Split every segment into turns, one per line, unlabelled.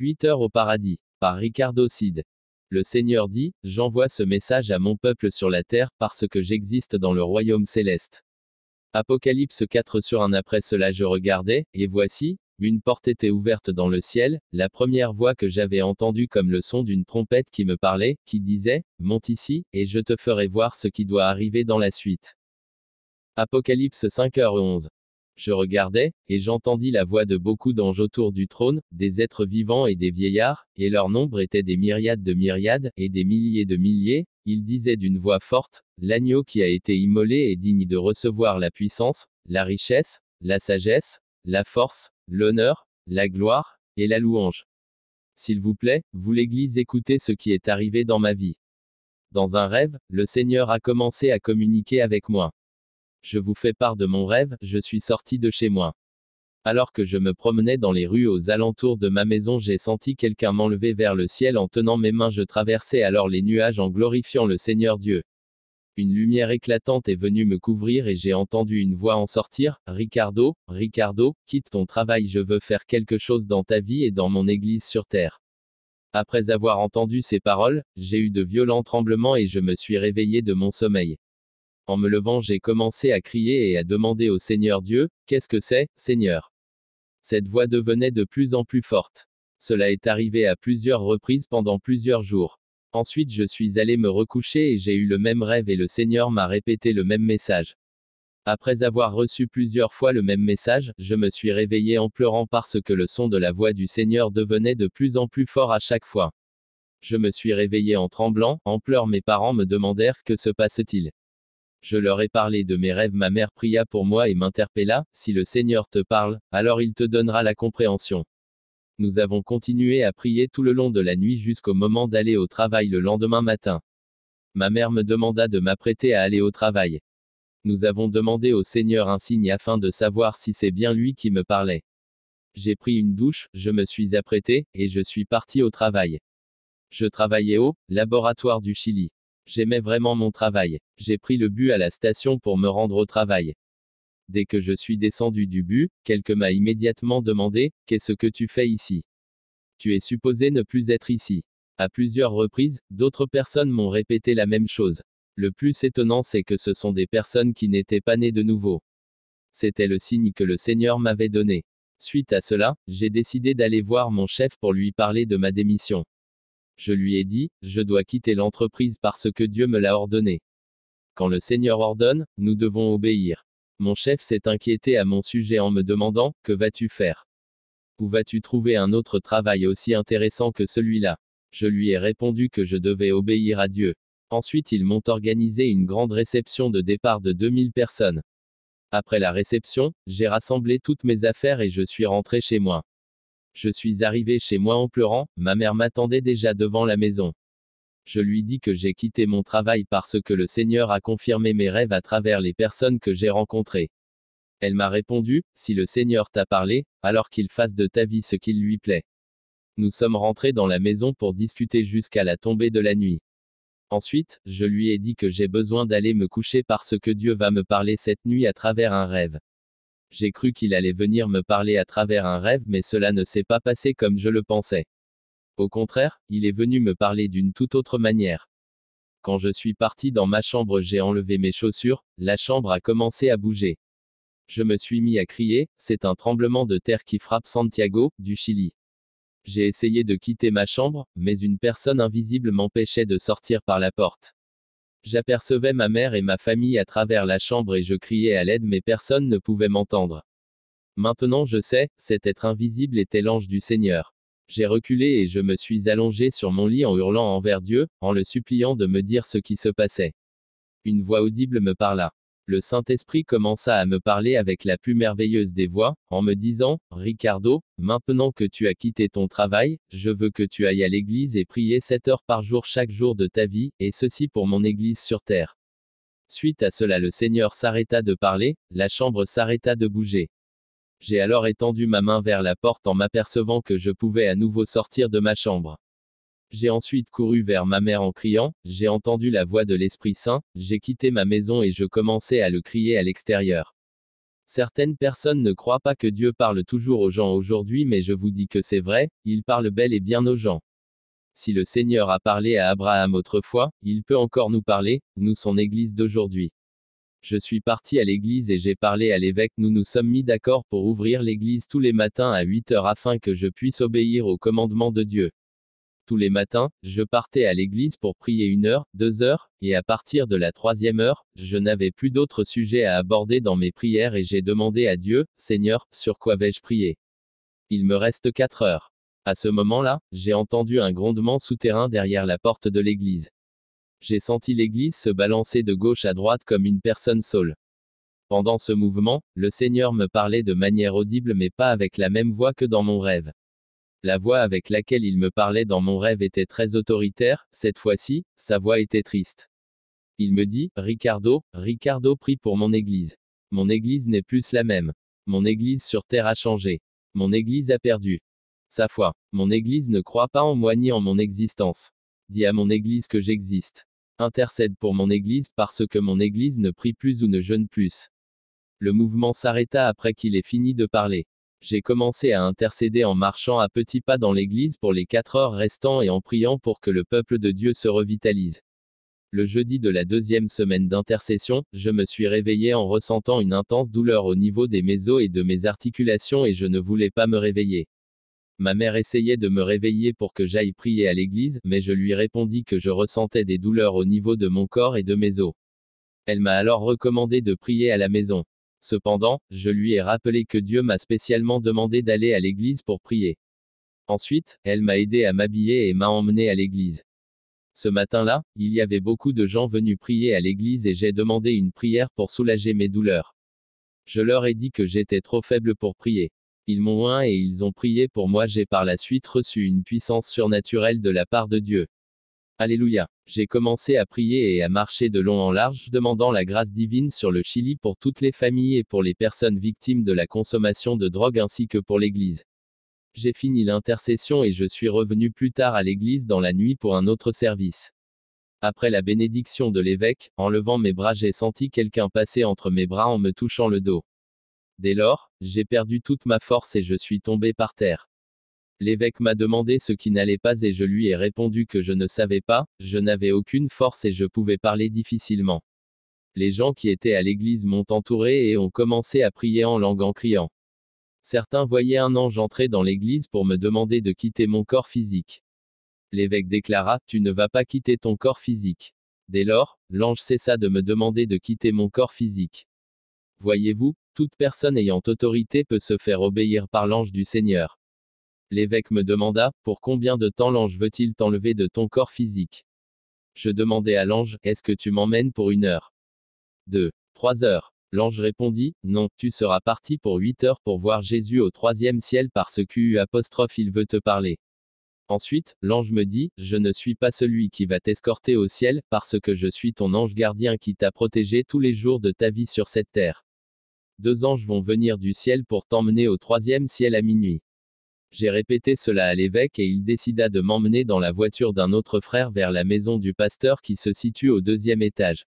8 heures au paradis. Par Ricardo Cid. Le Seigneur dit, J'envoie ce message à mon peuple sur la terre parce que j'existe dans le royaume céleste. Apocalypse 4 Sur un après cela je regardais, et voici, une porte était ouverte dans le ciel, la première voix que j'avais entendue comme le son d'une trompette qui me parlait, qui disait, Monte ici, et je te ferai voir ce qui doit arriver dans la suite. Apocalypse 5h11. Je regardais, et j'entendis la voix de beaucoup d'anges autour du trône, des êtres vivants et des vieillards, et leur nombre était des myriades de myriades, et des milliers de milliers, ils disaient d'une voix forte, L'agneau qui a été immolé est digne de recevoir la puissance, la richesse, la sagesse, la force, l'honneur, la gloire, et la louange. S'il vous plaît, vous l'Église écoutez ce qui est arrivé dans ma vie. Dans un rêve, le Seigneur a commencé à communiquer avec moi. Je vous fais part de mon rêve, je suis sorti de chez moi. Alors que je me promenais dans les rues aux alentours de ma maison, j'ai senti quelqu'un m'enlever vers le ciel en tenant mes mains. Je traversais alors les nuages en glorifiant le Seigneur Dieu. Une lumière éclatante est venue me couvrir et j'ai entendu une voix en sortir, Ricardo, Ricardo, quitte ton travail, je veux faire quelque chose dans ta vie et dans mon Église sur terre. Après avoir entendu ces paroles, j'ai eu de violents tremblements et je me suis réveillé de mon sommeil. En me levant, j'ai commencé à crier et à demander au Seigneur Dieu, Qu'est-ce que c'est, Seigneur? Cette voix devenait de plus en plus forte. Cela est arrivé à plusieurs reprises pendant plusieurs jours. Ensuite je suis allé me recoucher et j'ai eu le même rêve et le Seigneur m'a répété le même message. Après avoir reçu plusieurs fois le même message, je me suis réveillé en pleurant parce que le son de la voix du Seigneur devenait de plus en plus fort à chaque fois. Je me suis réveillé en tremblant, en pleurs mes parents me demandèrent que se passe-t-il? Je leur ai parlé de mes rêves, ma mère pria pour moi et m'interpella, si le Seigneur te parle, alors il te donnera la compréhension. Nous avons continué à prier tout le long de la nuit jusqu'au moment d'aller au travail le lendemain matin. Ma mère me demanda de m'apprêter à aller au travail. Nous avons demandé au Seigneur un signe afin de savoir si c'est bien lui qui me parlait. J'ai pris une douche, je me suis apprêté, et je suis parti au travail. Je travaillais au laboratoire du Chili. J'aimais vraiment mon travail. J'ai pris le bus à la station pour me rendre au travail. Dès que je suis descendu du bus, quelqu'un m'a immédiatement demandé, Qu'est-ce que tu fais ici? Tu es supposé ne plus être ici. À plusieurs reprises, d'autres personnes m'ont répété la même chose. Le plus étonnant c'est que ce sont des personnes qui n'étaient pas nées de nouveau. C'était le signe que le Seigneur m'avait donné. Suite à cela, j'ai décidé d'aller voir mon chef pour lui parler de ma démission. Je lui ai dit, je dois quitter l'entreprise parce que Dieu me l'a ordonné. Quand le Seigneur ordonne, nous devons obéir. Mon chef s'est inquiété à mon sujet en me demandant, que vas-tu faire? Où vas-tu trouver un autre travail aussi intéressant que celui-là? Je lui ai répondu que je devais obéir à Dieu. Ensuite ils m'ont organisé une grande réception de départ de 2000 personnes. Après la réception, j'ai rassemblé toutes mes affaires et je suis rentré chez moi. Je suis arrivé chez moi en pleurant, ma mère m'attendait déjà devant la maison. Je lui dis que j'ai quitté mon travail parce que le Seigneur a confirmé mes rêves à travers les personnes que j'ai rencontrées. Elle m'a répondu, si le Seigneur t'a parlé, alors qu'il fasse de ta vie ce qu'il lui plaît. Nous sommes rentrés dans la maison pour discuter jusqu'à la tombée de la nuit. Ensuite, je lui ai dit que j'ai besoin d'aller me coucher parce que Dieu va me parler cette nuit à travers un rêve. J'ai cru qu'il allait venir me parler à travers un rêve, mais cela ne s'est pas passé comme je le pensais. Au contraire, il est venu me parler d'une toute autre manière. Quand je suis parti dans ma chambre, j'ai enlevé mes chaussures, la chambre a commencé à bouger. Je me suis mis à crier, c'est un tremblement de terre qui frappe Santiago, du Chili. J'ai essayé de quitter ma chambre, mais une personne invisible m'empêchait de sortir par la porte. J'apercevais ma mère et ma famille à travers la chambre et je criais à l'aide mais personne ne pouvait m'entendre. Maintenant je sais, cet être invisible était l'ange du Seigneur. J'ai reculé et je me suis allongé sur mon lit en hurlant envers Dieu, en le suppliant de me dire ce qui se passait. Une voix audible me parla le Saint-Esprit commença à me parler avec la plus merveilleuse des voix, en me disant, Ricardo, maintenant que tu as quitté ton travail, je veux que tu ailles à l'église et prier 7 heures par jour chaque jour de ta vie, et ceci pour mon église sur terre. Suite à cela le Seigneur s'arrêta de parler, la chambre s'arrêta de bouger. J'ai alors étendu ma main vers la porte en m'apercevant que je pouvais à nouveau sortir de ma chambre. J'ai ensuite couru vers ma mère en criant, j'ai entendu la voix de l'Esprit Saint, j'ai quitté ma maison et je commençais à le crier à l'extérieur. Certaines personnes ne croient pas que Dieu parle toujours aux gens aujourd'hui mais je vous dis que c'est vrai, il parle bel et bien aux gens. Si le Seigneur a parlé à Abraham autrefois, il peut encore nous parler, nous son Église d'aujourd'hui. Je suis parti à l'église et j'ai parlé à l'évêque. Nous nous sommes mis d'accord pour ouvrir l'église tous les matins à 8 heures afin que je puisse obéir au commandement de Dieu. Tous les matins, je partais à l'église pour prier une heure, deux heures, et à partir de la troisième heure, je n'avais plus d'autres sujets à aborder dans mes prières et j'ai demandé à Dieu, Seigneur, sur quoi vais-je prier? Il me reste quatre heures. À ce moment-là, j'ai entendu un grondement souterrain derrière la porte de l'église. J'ai senti l'église se balancer de gauche à droite comme une personne saule. Pendant ce mouvement, le Seigneur me parlait de manière audible mais pas avec la même voix que dans mon rêve. La voix avec laquelle il me parlait dans mon rêve était très autoritaire, cette fois-ci, sa voix était triste. Il me dit, Ricardo, Ricardo prie pour mon église. Mon église n'est plus la même. Mon église sur terre a changé. Mon église a perdu sa foi. Mon Église ne croit pas en moi ni en mon existence. Dis à mon Église que j'existe. Intercède pour mon Église parce que mon Église ne prie plus ou ne jeûne plus. Le mouvement s'arrêta après qu'il ait fini de parler. J'ai commencé à intercéder en marchant à petits pas dans l'église pour les quatre heures restants et en priant pour que le peuple de Dieu se revitalise. Le jeudi de la deuxième semaine d'intercession, je me suis réveillé en ressentant une intense douleur au niveau des mésos et de mes articulations et je ne voulais pas me réveiller. Ma mère essayait de me réveiller pour que j'aille prier à l'église, mais je lui répondis que je ressentais des douleurs au niveau de mon corps et de mes os. Elle m'a alors recommandé de prier à la maison. Cependant, je lui ai rappelé que Dieu m'a spécialement demandé d'aller à l'église pour prier. Ensuite, elle m'a aidé à m'habiller et m'a emmené à l'église. Ce matin-là, il y avait beaucoup de gens venus prier à l'église et j'ai demandé une prière pour soulager mes douleurs. Je leur ai dit que j'étais trop faible pour prier. Ils m'ont oint et ils ont prié pour moi. J'ai par la suite reçu une puissance surnaturelle de la part de Dieu. Alléluia. J'ai commencé à prier et à marcher de long en large, demandant la grâce divine sur le Chili pour toutes les familles et pour les personnes victimes de la consommation de drogue ainsi que pour l'Église. J'ai fini l'intercession et je suis revenu plus tard à l'Église dans la nuit pour un autre service. Après la bénédiction de l'évêque, en levant mes bras j'ai senti quelqu'un passer entre mes bras en me touchant le dos. Dès lors, j'ai perdu toute ma force et je suis tombé par terre. L'évêque m'a demandé ce qui n'allait pas et je lui ai répondu que je ne savais pas, je n'avais aucune force et je pouvais parler difficilement. Les gens qui étaient à l'église m'ont entouré et ont commencé à prier en langue en criant. Certains voyaient un ange entrer dans l'église pour me demander de quitter mon corps physique. L'évêque déclara, Tu ne vas pas quitter ton corps physique. Dès lors, l'ange cessa de me demander de quitter mon corps physique. Voyez-vous, toute personne ayant autorité peut se faire obéir par l'ange du Seigneur. L'évêque me demanda, pour combien de temps l'ange veut-il t'enlever de ton corps physique? Je demandai à l'ange, est-ce que tu m'emmènes pour une heure? 2. Trois heures. L'ange répondit, non, tu seras parti pour huit heures pour voir Jésus au troisième ciel parce que apostrophe il veut te parler. Ensuite, l'ange me dit, je ne suis pas celui qui va t'escorter au ciel, parce que je suis ton ange gardien qui t'a protégé tous les jours de ta vie sur cette terre. Deux anges vont venir du ciel pour t'emmener au troisième ciel à minuit. J'ai répété cela à l'évêque et il décida de m'emmener dans la voiture d'un autre frère vers la maison du pasteur qui se situe au deuxième étage.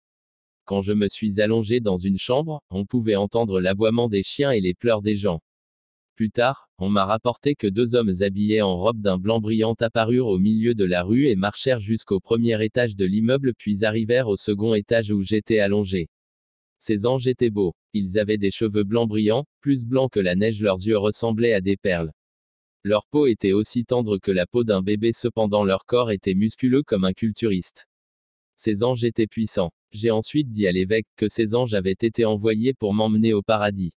Quand je me suis allongé dans une chambre, on pouvait entendre l'aboiement des chiens et les pleurs des gens. Plus tard, on m'a rapporté que deux hommes habillés en robe d'un blanc brillant apparurent au milieu de la rue et marchèrent jusqu'au premier étage de l'immeuble puis arrivèrent au second étage où j'étais allongé. Ces anges étaient beaux. Ils avaient des cheveux blancs brillants, plus blancs que la neige, leurs yeux ressemblaient à des perles. Leur peau était aussi tendre que la peau d'un bébé, cependant leur corps était musculeux comme un culturiste. Ces anges étaient puissants. J'ai ensuite dit à l'évêque que ces anges avaient été envoyés pour m'emmener au paradis.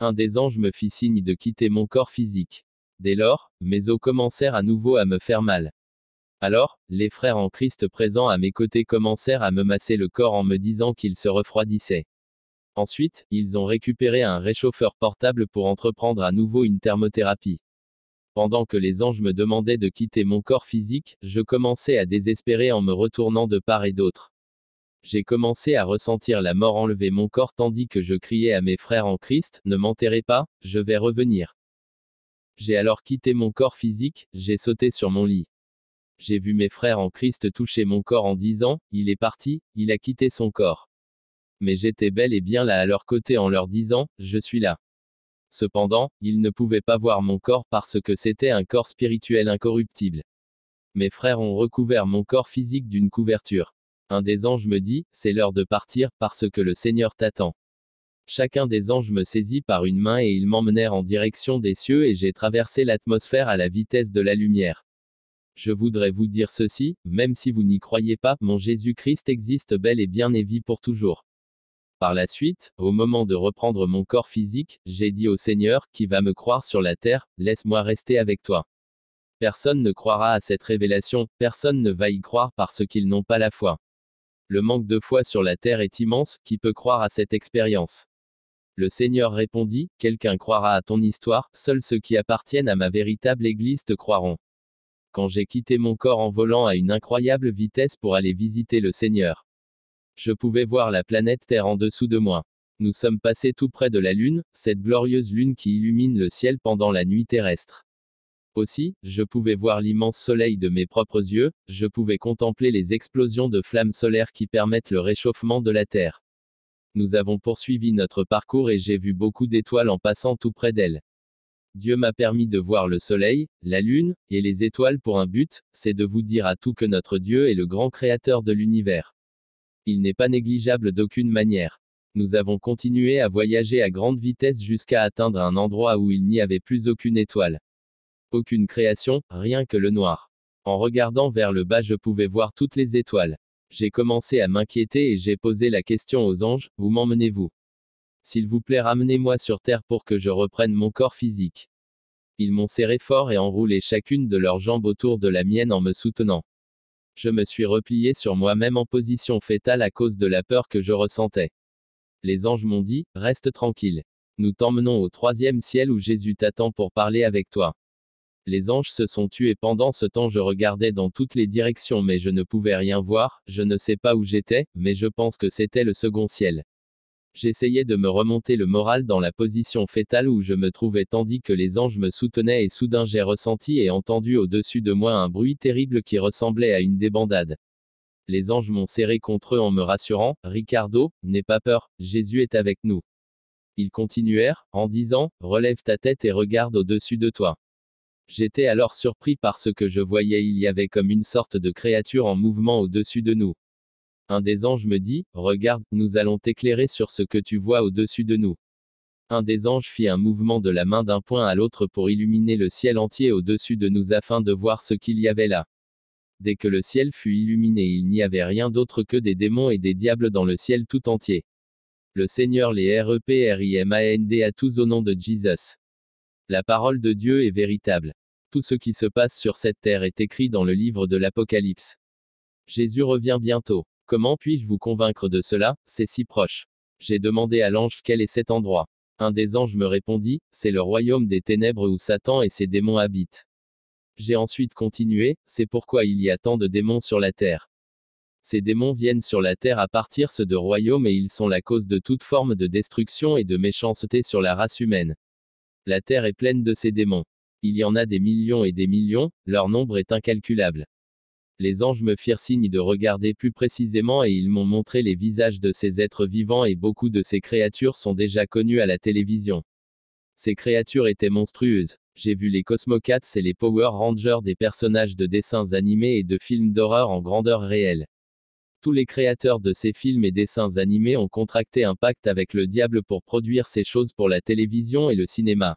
Un des anges me fit signe de quitter mon corps physique. Dès lors, mes os commencèrent à nouveau à me faire mal. Alors, les frères en Christ présents à mes côtés commencèrent à me masser le corps en me disant qu'ils se refroidissaient. Ensuite, ils ont récupéré un réchauffeur portable pour entreprendre à nouveau une thermothérapie. Pendant que les anges me demandaient de quitter mon corps physique, je commençais à désespérer en me retournant de part et d'autre. J'ai commencé à ressentir la mort enlever mon corps tandis que je criais à mes frères en Christ, ne m'enterrez pas, je vais revenir. J'ai alors quitté mon corps physique, j'ai sauté sur mon lit. J'ai vu mes frères en Christ toucher mon corps en disant, il est parti, il a quitté son corps. Mais j'étais bel et bien là à leur côté en leur disant, je suis là. Cependant, ils ne pouvaient pas voir mon corps parce que c'était un corps spirituel incorruptible. Mes frères ont recouvert mon corps physique d'une couverture. Un des anges me dit, c'est l'heure de partir, parce que le Seigneur t'attend. Chacun des anges me saisit par une main et ils m'emmenèrent en direction des cieux et j'ai traversé l'atmosphère à la vitesse de la lumière. Je voudrais vous dire ceci, même si vous n'y croyez pas, mon Jésus-Christ existe bel et bien et vit pour toujours. Par la suite, au moment de reprendre mon corps physique, j'ai dit au Seigneur, qui va me croire sur la terre, laisse-moi rester avec toi. Personne ne croira à cette révélation, personne ne va y croire parce qu'ils n'ont pas la foi. Le manque de foi sur la terre est immense, qui peut croire à cette expérience? Le Seigneur répondit, Quelqu'un croira à ton histoire, seuls ceux qui appartiennent à ma véritable Église te croiront. Quand j'ai quitté mon corps en volant à une incroyable vitesse pour aller visiter le Seigneur, je pouvais voir la planète Terre en dessous de moi. Nous sommes passés tout près de la Lune, cette glorieuse Lune qui illumine le ciel pendant la nuit terrestre. Aussi, je pouvais voir l'immense soleil de mes propres yeux, je pouvais contempler les explosions de flammes solaires qui permettent le réchauffement de la Terre. Nous avons poursuivi notre parcours et j'ai vu beaucoup d'étoiles en passant tout près d'elles. Dieu m'a permis de voir le soleil, la lune, et les étoiles pour un but, c'est de vous dire à tout que notre Dieu est le grand créateur de l'univers. Il n'est pas négligeable d'aucune manière. Nous avons continué à voyager à grande vitesse jusqu'à atteindre un endroit où il n'y avait plus aucune étoile. Aucune création, rien que le noir. En regardant vers le bas je pouvais voir toutes les étoiles. J'ai commencé à m'inquiéter et j'ai posé la question aux anges, où m'emmenez-vous? S'il vous plaît ramenez-moi sur Terre pour que je reprenne mon corps physique. Ils m'ont serré fort et enroulé chacune de leurs jambes autour de la mienne en me soutenant. Je me suis replié sur moi-même en position fétale à cause de la peur que je ressentais. Les anges m'ont dit, reste tranquille. Nous t'emmenons au troisième ciel où Jésus t'attend pour parler avec toi. Les anges se sont tués pendant ce temps je regardais dans toutes les directions mais je ne pouvais rien voir, je ne sais pas où j'étais, mais je pense que c'était le second ciel. J'essayais de me remonter le moral dans la position fétale où je me trouvais tandis que les anges me soutenaient et soudain j'ai ressenti et entendu au-dessus de moi un bruit terrible qui ressemblait à une débandade. Les anges m'ont serré contre eux en me rassurant, Ricardo, n'aie pas peur, Jésus est avec nous. Ils continuèrent, en disant, relève ta tête et regarde au-dessus de toi. J'étais alors surpris par ce que je voyais, il y avait comme une sorte de créature en mouvement au-dessus de nous. Un des anges me dit, Regarde, nous allons t'éclairer sur ce que tu vois au-dessus de nous. Un des anges fit un mouvement de la main d'un point à l'autre pour illuminer le ciel entier au-dessus de nous afin de voir ce qu'il y avait là. Dès que le ciel fut illuminé, il n'y avait rien d'autre que des démons et des diables dans le ciel tout entier. Le Seigneur les REPRIMAND à tous au nom de Jesus. La parole de Dieu est véritable. Tout ce qui se passe sur cette terre est écrit dans le livre de l'Apocalypse. Jésus revient bientôt. Comment puis-je vous convaincre de cela? C'est si proche. J'ai demandé à l'ange quel est cet endroit. Un des anges me répondit, c'est le royaume des ténèbres où Satan et ses démons habitent. J'ai ensuite continué, c'est pourquoi il y a tant de démons sur la terre. Ces démons viennent sur la terre à partir de royaumes et ils sont la cause de toute forme de destruction et de méchanceté sur la race humaine. La terre est pleine de ces démons. Il y en a des millions et des millions, leur nombre est incalculable. Les anges me firent signe de regarder plus précisément et ils m'ont montré les visages de ces êtres vivants et beaucoup de ces créatures sont déjà connues à la télévision. Ces créatures étaient monstrueuses. J'ai vu les Cosmocats et les Power Rangers des personnages de dessins animés et de films d'horreur en grandeur réelle. Tous les créateurs de ces films et dessins animés ont contracté un pacte avec le diable pour produire ces choses pour la télévision et le cinéma.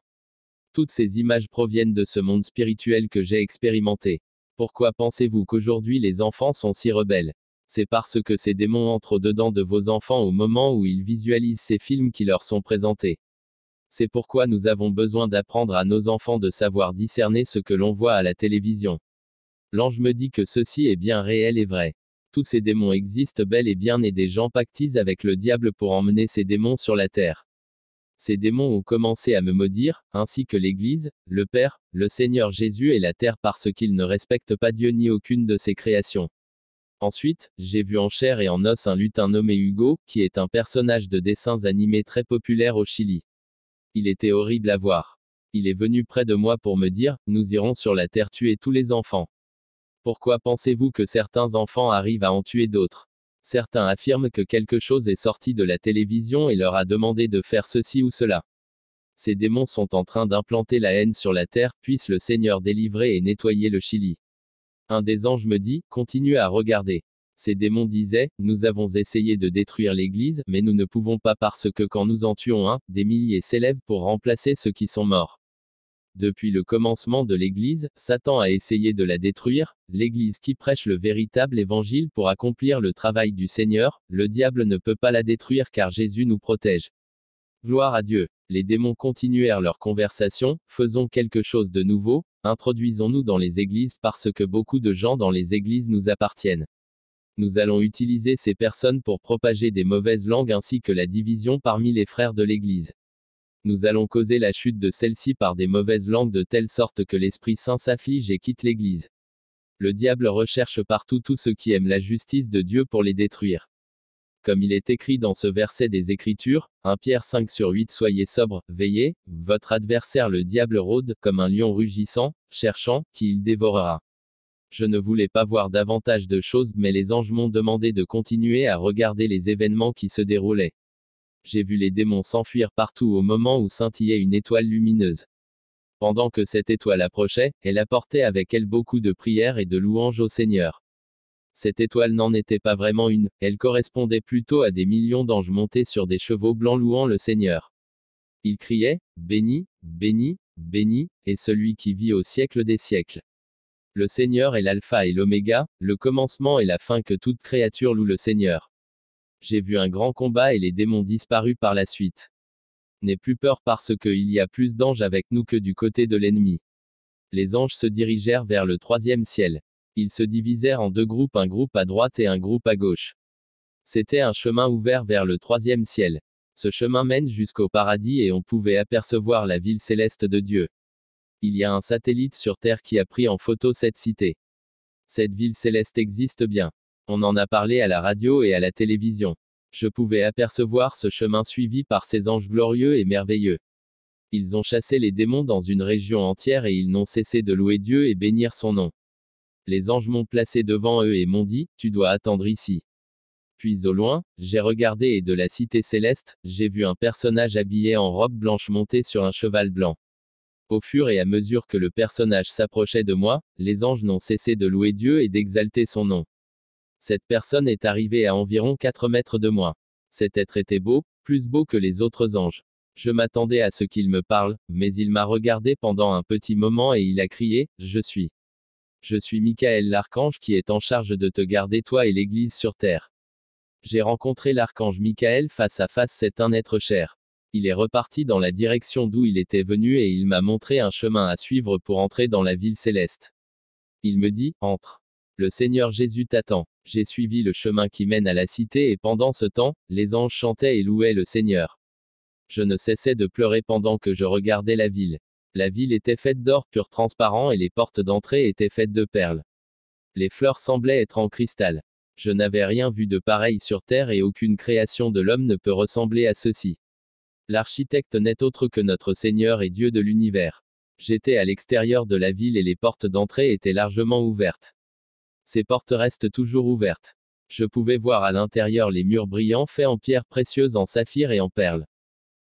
Toutes ces images proviennent de ce monde spirituel que j'ai expérimenté. Pourquoi pensez-vous qu'aujourd'hui les enfants sont si rebelles? C'est parce que ces démons entrent dedans de vos enfants au moment où ils visualisent ces films qui leur sont présentés. C'est pourquoi nous avons besoin d'apprendre à nos enfants de savoir discerner ce que l'on voit à la télévision. L'ange me dit que ceci est bien réel et vrai. Tous ces démons existent bel et bien et des gens pactisent avec le diable pour emmener ces démons sur la terre. Ces démons ont commencé à me maudire, ainsi que l'Église, le Père, le Seigneur Jésus et la terre parce qu'ils ne respectent pas Dieu ni aucune de ses créations. Ensuite, j'ai vu en chair et en os un lutin nommé Hugo, qui est un personnage de dessins animés très populaire au Chili. Il était horrible à voir. Il est venu près de moi pour me dire, nous irons sur la terre tuer tous les enfants. Pourquoi pensez-vous que certains enfants arrivent à en tuer d'autres? Certains affirment que quelque chose est sorti de la télévision et leur a demandé de faire ceci ou cela. Ces démons sont en train d'implanter la haine sur la terre, puisse le Seigneur délivrer et nettoyer le Chili. Un des anges me dit, continue à regarder. Ces démons disaient, nous avons essayé de détruire l'Église, mais nous ne pouvons pas parce que quand nous en tuons un, des milliers s'élèvent pour remplacer ceux qui sont morts. Depuis le commencement de l'Église, Satan a essayé de la détruire, l'Église qui prêche le véritable évangile pour accomplir le travail du Seigneur, le diable ne peut pas la détruire car Jésus nous protège. Gloire à Dieu. Les démons continuèrent leur conversation, faisons quelque chose de nouveau, introduisons-nous dans les églises parce que beaucoup de gens dans les églises nous appartiennent. Nous allons utiliser ces personnes pour propager des mauvaises langues ainsi que la division parmi les frères de l'Église. Nous allons causer la chute de celle-ci par des mauvaises langues de telle sorte que l'Esprit Saint s'afflige et quitte l'Église. Le diable recherche partout tous ceux qui aiment la justice de Dieu pour les détruire. Comme il est écrit dans ce verset des Écritures, 1 Pierre 5 sur 8 Soyez sobre, veillez, votre adversaire le diable rôde, comme un lion rugissant, cherchant, qui il dévorera. Je ne voulais pas voir davantage de choses, mais les anges m'ont demandé de continuer à regarder les événements qui se déroulaient. J'ai vu les démons s'enfuir partout au moment où scintillait une étoile lumineuse. Pendant que cette étoile approchait, elle apportait avec elle beaucoup de prières et de louanges au Seigneur. Cette étoile n'en était pas vraiment une, elle correspondait plutôt à des millions d'anges montés sur des chevaux blancs louant le Seigneur. Ils criaient, Béni, béni, béni, et celui qui vit au siècle des siècles. Le Seigneur est l'alpha et l'oméga, le commencement et la fin que toute créature loue le Seigneur. J'ai vu un grand combat et les démons disparus par la suite. N'aie plus peur parce qu'il y a plus d'anges avec nous que du côté de l'ennemi. Les anges se dirigèrent vers le troisième ciel. Ils se divisèrent en deux groupes, un groupe à droite et un groupe à gauche. C'était un chemin ouvert vers le troisième ciel. Ce chemin mène jusqu'au paradis et on pouvait apercevoir la ville céleste de Dieu. Il y a un satellite sur Terre qui a pris en photo cette cité. Cette ville céleste existe bien. On en a parlé à la radio et à la télévision. Je pouvais apercevoir ce chemin suivi par ces anges glorieux et merveilleux. Ils ont chassé les démons dans une région entière et ils n'ont cessé de louer Dieu et bénir son nom. Les anges m'ont placé devant eux et m'ont dit, Tu dois attendre ici. Puis au loin, j'ai regardé et de la cité céleste, j'ai vu un personnage habillé en robe blanche monté sur un cheval blanc. Au fur et à mesure que le personnage s'approchait de moi, les anges n'ont cessé de louer Dieu et d'exalter son nom. Cette personne est arrivée à environ 4 mètres de moi. Cet être était beau, plus beau que les autres anges. Je m'attendais à ce qu'il me parle, mais il m'a regardé pendant un petit moment et il a crié, Je suis. Je suis Michael l'archange qui est en charge de te garder toi et l'Église sur terre. J'ai rencontré l'archange Michael face à face, c'est un être cher. Il est reparti dans la direction d'où il était venu et il m'a montré un chemin à suivre pour entrer dans la ville céleste. Il me dit, entre. Le Seigneur Jésus t'attend. J'ai suivi le chemin qui mène à la cité et pendant ce temps, les anges chantaient et louaient le Seigneur. Je ne cessais de pleurer pendant que je regardais la ville. La ville était faite d'or pur transparent et les portes d'entrée étaient faites de perles. Les fleurs semblaient être en cristal. Je n'avais rien vu de pareil sur terre et aucune création de l'homme ne peut ressembler à ceci. L'architecte n'est autre que notre Seigneur et Dieu de l'univers. J'étais à l'extérieur de la ville et les portes d'entrée étaient largement ouvertes. Ces portes restent toujours ouvertes. Je pouvais voir à l'intérieur les murs brillants faits en pierres précieuses en saphir et en perles.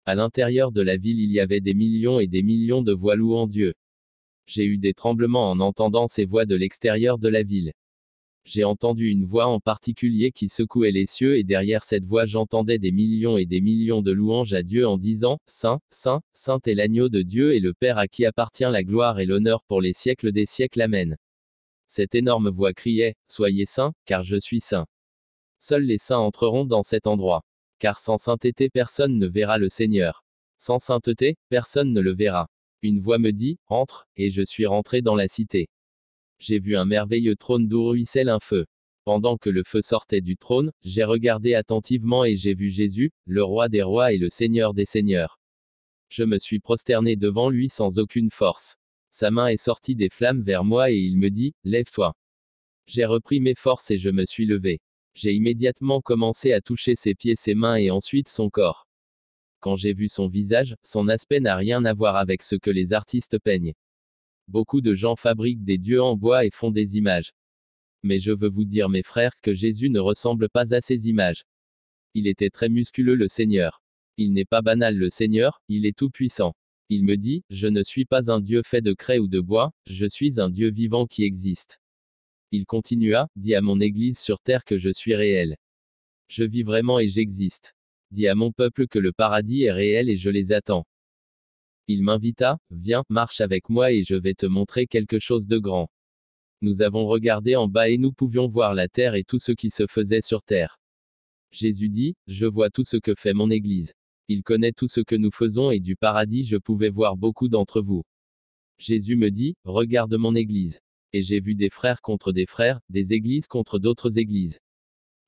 À l'intérieur de la ville il y avait des millions et des millions de voix louant Dieu. J'ai eu des tremblements en entendant ces voix de l'extérieur de la ville. J'ai entendu une voix en particulier qui secouait les cieux et derrière cette voix j'entendais des millions et des millions de louanges à Dieu en disant, Saint, Saint, Saint est l'agneau de Dieu et le Père à qui appartient la gloire et l'honneur pour les siècles des siècles. Amen. Cette énorme voix criait, Soyez saints, car je suis saint. Seuls les saints entreront dans cet endroit. Car sans sainteté personne ne verra le Seigneur. Sans sainteté, personne ne le verra. Une voix me dit, Entre, et je suis rentré dans la cité. J'ai vu un merveilleux trône d'où ruisselle un feu. Pendant que le feu sortait du trône, j'ai regardé attentivement et j'ai vu Jésus, le roi des rois et le Seigneur des seigneurs. Je me suis prosterné devant lui sans aucune force. Sa main est sortie des flammes vers moi et il me dit, Lève-toi. J'ai repris mes forces et je me suis levé. J'ai immédiatement commencé à toucher ses pieds, ses mains et ensuite son corps. Quand j'ai vu son visage, son aspect n'a rien à voir avec ce que les artistes peignent. Beaucoup de gens fabriquent des dieux en bois et font des images. Mais je veux vous dire mes frères que Jésus ne ressemble pas à ces images. Il était très musculeux le Seigneur. Il n'est pas banal le Seigneur, il est tout puissant. Il me dit, je ne suis pas un Dieu fait de craie ou de bois, je suis un Dieu vivant qui existe. Il continua, dit à mon Église sur terre que je suis réel. Je vis vraiment et j'existe. Dis à mon peuple que le paradis est réel et je les attends. Il m'invita, viens, marche avec moi et je vais te montrer quelque chose de grand. Nous avons regardé en bas et nous pouvions voir la terre et tout ce qui se faisait sur terre. Jésus dit, je vois tout ce que fait mon Église. Il connaît tout ce que nous faisons et du paradis je pouvais voir beaucoup d'entre vous. Jésus me dit, regarde mon Église. Et j'ai vu des frères contre des frères, des églises contre d'autres églises.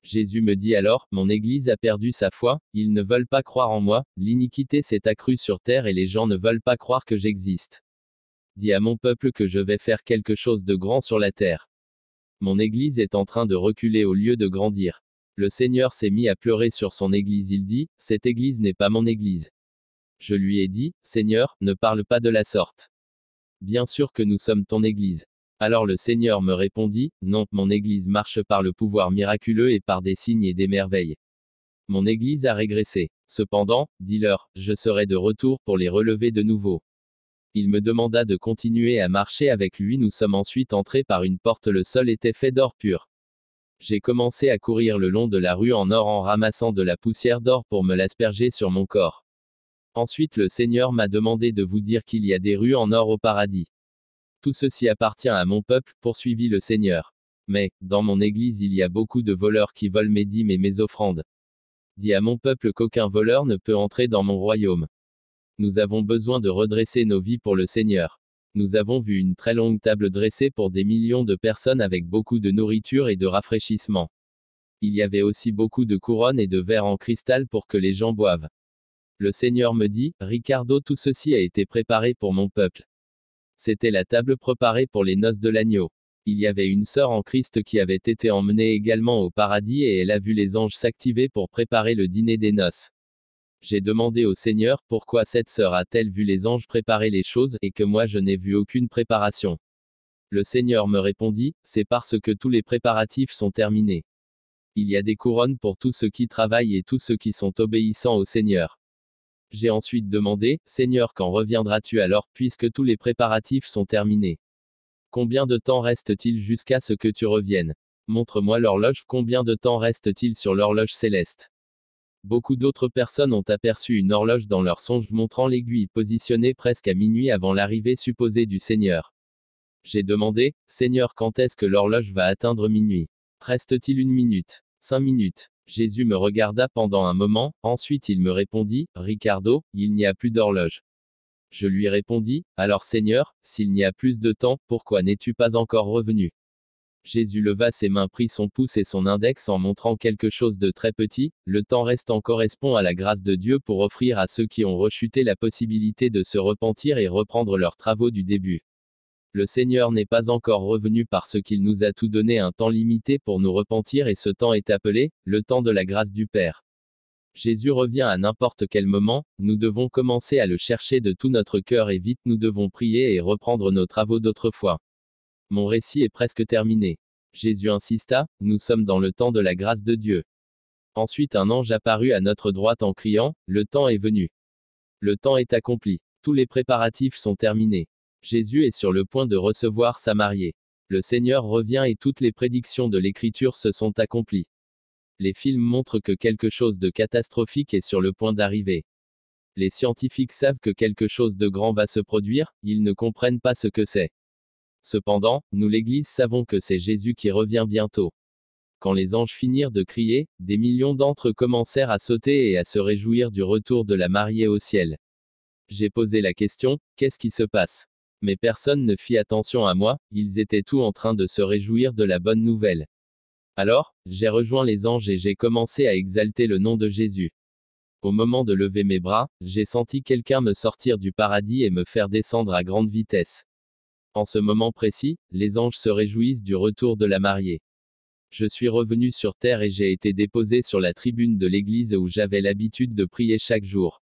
Jésus me dit alors, mon Église a perdu sa foi, ils ne veulent pas croire en moi, l'iniquité s'est accrue sur terre et les gens ne veulent pas croire que j'existe. Dis à mon peuple que je vais faire quelque chose de grand sur la terre. Mon Église est en train de reculer au lieu de grandir. Le Seigneur s'est mis à pleurer sur son Église. Il dit, Cette Église n'est pas mon Église. Je lui ai dit, Seigneur, ne parle pas de la sorte. Bien sûr que nous sommes ton Église. Alors le Seigneur me répondit, Non, mon Église marche par le pouvoir miraculeux et par des signes et des merveilles. Mon Église a régressé. Cependant, dis-leur, je serai de retour pour les relever de nouveau. Il me demanda de continuer à marcher avec lui. Nous sommes ensuite entrés par une porte. Le sol était fait d'or pur. J'ai commencé à courir le long de la rue en or en ramassant de la poussière d'or pour me l'asperger sur mon corps. Ensuite le Seigneur m'a demandé de vous dire qu'il y a des rues en or au paradis. Tout ceci appartient à mon peuple, poursuivit le Seigneur. Mais, dans mon église il y a beaucoup de voleurs qui volent mes dîmes et mes offrandes. Dis à mon peuple qu'aucun voleur ne peut entrer dans mon royaume. Nous avons besoin de redresser nos vies pour le Seigneur. Nous avons vu une très longue table dressée pour des millions de personnes avec beaucoup de nourriture et de rafraîchissement. Il y avait aussi beaucoup de couronnes et de verres en cristal pour que les gens boivent. Le Seigneur me dit, Ricardo, tout ceci a été préparé pour mon peuple. C'était la table préparée pour les noces de l'agneau. Il y avait une sœur en Christ qui avait été emmenée également au paradis et elle a vu les anges s'activer pour préparer le dîner des noces. J'ai demandé au Seigneur pourquoi cette sœur a-t-elle vu les anges préparer les choses et que moi je n'ai vu aucune préparation. Le Seigneur me répondit, c'est parce que tous les préparatifs sont terminés. Il y a des couronnes pour tous ceux qui travaillent et tous ceux qui sont obéissants au Seigneur. J'ai ensuite demandé, Seigneur, quand reviendras-tu alors, puisque tous les préparatifs sont terminés? Combien de temps reste-t-il jusqu'à ce que tu reviennes? Montre-moi l'horloge, combien de temps reste-t-il sur l'horloge céleste? Beaucoup d'autres personnes ont aperçu une horloge dans leur songe montrant l'aiguille positionnée presque à minuit avant l'arrivée supposée du Seigneur. J'ai demandé, Seigneur, quand est-ce que l'horloge va atteindre minuit? Reste-t-il une minute? Cinq minutes? Jésus me regarda pendant un moment, ensuite il me répondit, Ricardo, il n'y a plus d'horloge. Je lui répondis, Alors Seigneur, s'il n'y a plus de temps, pourquoi n'es-tu pas encore revenu? Jésus leva ses mains, prit son pouce et son index en montrant quelque chose de très petit, le temps restant correspond à la grâce de Dieu pour offrir à ceux qui ont rechuté la possibilité de se repentir et reprendre leurs travaux du début. Le Seigneur n'est pas encore revenu parce qu'il nous a tout donné un temps limité pour nous repentir et ce temps est appelé, le temps de la grâce du Père. Jésus revient à n'importe quel moment, nous devons commencer à le chercher de tout notre cœur et vite nous devons prier et reprendre nos travaux d'autrefois. Mon récit est presque terminé. Jésus insista, nous sommes dans le temps de la grâce de Dieu. Ensuite un ange apparut à notre droite en criant, Le temps est venu. Le temps est accompli. Tous les préparatifs sont terminés. Jésus est sur le point de recevoir sa mariée. Le Seigneur revient et toutes les prédictions de l'Écriture se sont accomplies. Les films montrent que quelque chose de catastrophique est sur le point d'arriver. Les scientifiques savent que quelque chose de grand va se produire, ils ne comprennent pas ce que c'est. Cependant, nous l'Église savons que c'est Jésus qui revient bientôt. Quand les anges finirent de crier, des millions d'entre eux commencèrent à sauter et à se réjouir du retour de la mariée au ciel. J'ai posé la question, qu'est-ce qui se passe? Mais personne ne fit attention à moi, ils étaient tous en train de se réjouir de la bonne nouvelle. Alors, j'ai rejoint les anges et j'ai commencé à exalter le nom de Jésus. Au moment de lever mes bras, j'ai senti quelqu'un me sortir du paradis et me faire descendre à grande vitesse. En ce moment précis, les anges se réjouissent du retour de la mariée. Je suis revenu sur terre et j'ai été déposé sur la tribune de l'église où j'avais l'habitude de prier chaque jour.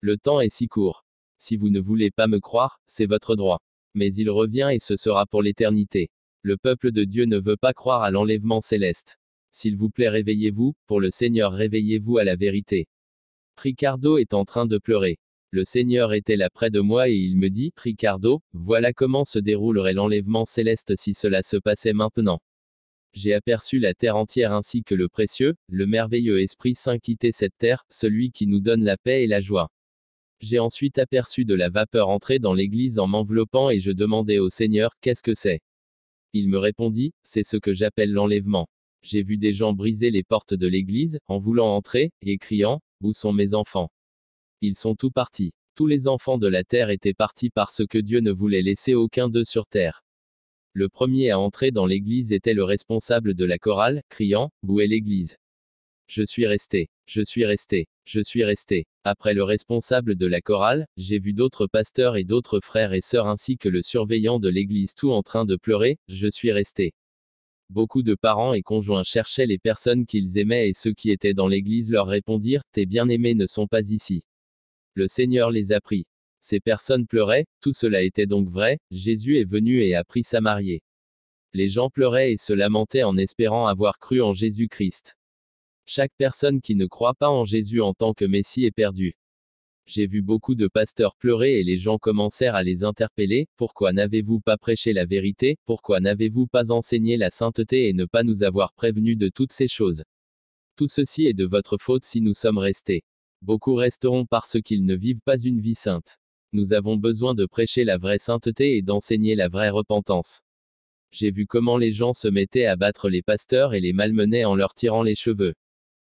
Le temps est si court. Si vous ne voulez pas me croire, c'est votre droit. Mais il revient et ce sera pour l'éternité. Le peuple de Dieu ne veut pas croire à l'enlèvement céleste. S'il vous plaît, réveillez-vous, pour le Seigneur, réveillez-vous à la vérité. Ricardo est en train de pleurer. Le Seigneur était là près de moi et il me dit, Ricardo, voilà comment se déroulerait l'enlèvement céleste si cela se passait maintenant. J'ai aperçu la terre entière ainsi que le précieux, le merveilleux Esprit Saint quitter cette terre, celui qui nous donne la paix et la joie. J'ai ensuite aperçu de la vapeur entrer dans l'église en m'enveloppant et je demandai au Seigneur, qu'est-ce que c'est? Il me répondit, c'est ce que j'appelle l'enlèvement. J'ai vu des gens briser les portes de l'église, en voulant entrer, et criant, Où sont mes enfants? Ils sont tous partis. Tous les enfants de la terre étaient partis parce que Dieu ne voulait laisser aucun d'eux sur terre. Le premier à entrer dans l'église était le responsable de la chorale, criant, Où est l'église Je suis resté. Je suis resté. Je suis resté. Après le responsable de la chorale, j'ai vu d'autres pasteurs et d'autres frères et sœurs ainsi que le surveillant de l'église tout en train de pleurer, je suis resté. Beaucoup de parents et conjoints cherchaient les personnes qu'ils aimaient et ceux qui étaient dans l'église leur répondirent, Tes bien-aimés ne sont pas ici. Le Seigneur les a pris. Ces personnes pleuraient, tout cela était donc vrai, Jésus est venu et a pris sa mariée. Les gens pleuraient et se lamentaient en espérant avoir cru en Jésus-Christ. Chaque personne qui ne croit pas en Jésus en tant que Messie est perdue. J'ai vu beaucoup de pasteurs pleurer et les gens commencèrent à les interpeller, pourquoi n'avez-vous pas prêché la vérité, pourquoi n'avez-vous pas enseigné la sainteté et ne pas nous avoir prévenus de toutes ces choses? Tout ceci est de votre faute si nous sommes restés. Beaucoup resteront parce qu'ils ne vivent pas une vie sainte. Nous avons besoin de prêcher la vraie sainteté et d'enseigner la vraie repentance. J'ai vu comment les gens se mettaient à battre les pasteurs et les malmenaient en leur tirant les cheveux.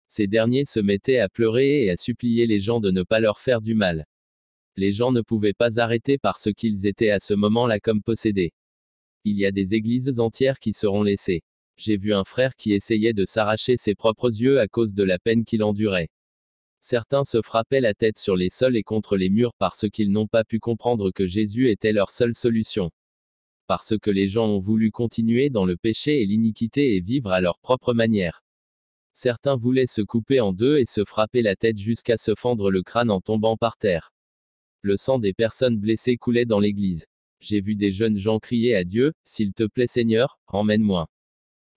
Ces derniers se mettaient à pleurer et à supplier les gens de ne pas leur faire du mal. Les gens ne pouvaient pas arrêter parce qu'ils étaient à ce moment-là comme possédés. Il y a des églises entières qui seront laissées. J'ai vu un frère qui essayait de s'arracher ses propres yeux à cause de la peine qu'il endurait. Certains se frappaient la tête sur les sols et contre les murs parce qu'ils n'ont pas pu comprendre que Jésus était leur seule solution. Parce que les gens ont voulu continuer dans le péché et l'iniquité et vivre à leur propre manière. Certains voulaient se couper en deux et se frapper la tête jusqu'à se fendre le crâne en tombant par terre. Le sang des personnes blessées coulait dans l'église. J'ai vu des jeunes gens crier à Dieu, S'il te plaît Seigneur, emmène-moi.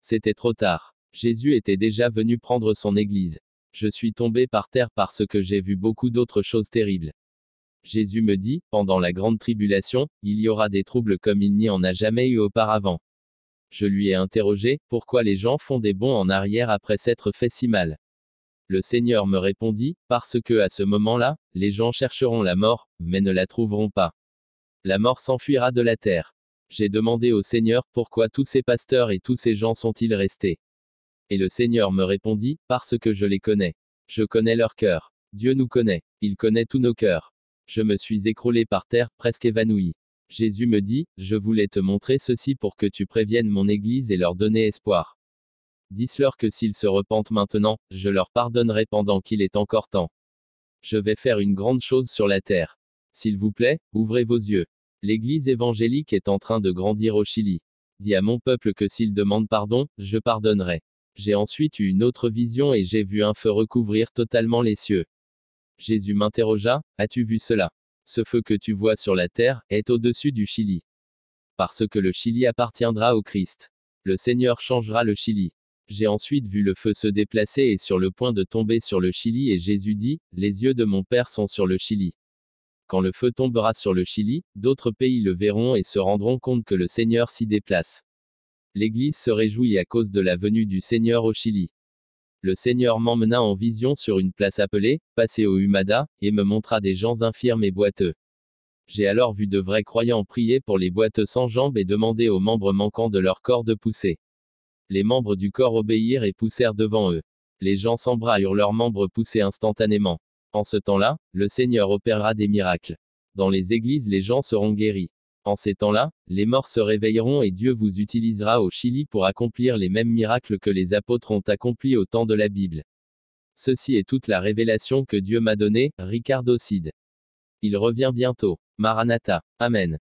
C'était trop tard. Jésus était déjà venu prendre son église. Je suis tombé par terre parce que j'ai vu beaucoup d'autres choses terribles. Jésus me dit, pendant la grande tribulation, il y aura des troubles comme il n'y en a jamais eu auparavant. Je lui ai interrogé, pourquoi les gens font des bons en arrière après s'être fait si mal? Le Seigneur me répondit, parce que à ce moment-là, les gens chercheront la mort, mais ne la trouveront pas. La mort s'enfuira de la terre. J'ai demandé au Seigneur, pourquoi tous ces pasteurs et tous ces gens sont-ils restés? Et le Seigneur me répondit, Parce que je les connais. Je connais leur cœur. Dieu nous connaît. Il connaît tous nos cœurs. Je me suis écroulé par terre, presque évanoui. Jésus me dit, Je voulais te montrer ceci pour que tu préviennes mon Église et leur donner espoir. Dis-leur que s'ils se repentent maintenant, je leur pardonnerai pendant qu'il est encore temps. Je vais faire une grande chose sur la terre. S'il vous plaît, ouvrez vos yeux. L'Église évangélique est en train de grandir au Chili. Dis à mon peuple que s'il demande pardon, je pardonnerai. J'ai ensuite eu une autre vision et j'ai vu un feu recouvrir totalement les cieux. Jésus m'interrogea, As-tu vu cela? Ce feu que tu vois sur la terre est au-dessus du Chili. Parce que le Chili appartiendra au Christ. Le Seigneur changera le Chili. J'ai ensuite vu le feu se déplacer et sur le point de tomber sur le Chili et Jésus dit, Les yeux de mon Père sont sur le Chili. Quand le feu tombera sur le Chili, d'autres pays le verront et se rendront compte que le Seigneur s'y déplace. L'Église se réjouit à cause de la venue du Seigneur au Chili. Le Seigneur m'emmena en vision sur une place appelée, passé au Humada, et me montra des gens infirmes et boiteux. J'ai alors vu de vrais croyants prier pour les boiteux sans jambes et demander aux membres manquants de leur corps de pousser. Les membres du corps obéirent et poussèrent devant eux. Les gens sans bras eurent leurs membres poussés instantanément. En ce temps-là, le Seigneur opérera des miracles. Dans les églises, les gens seront guéris. En ces temps-là, les morts se réveilleront et Dieu vous utilisera au Chili pour accomplir les mêmes miracles que les apôtres ont accomplis au temps de la Bible. Ceci est toute la révélation que Dieu m'a donnée, Ricardo Cid. Il revient bientôt. Maranatha. Amen.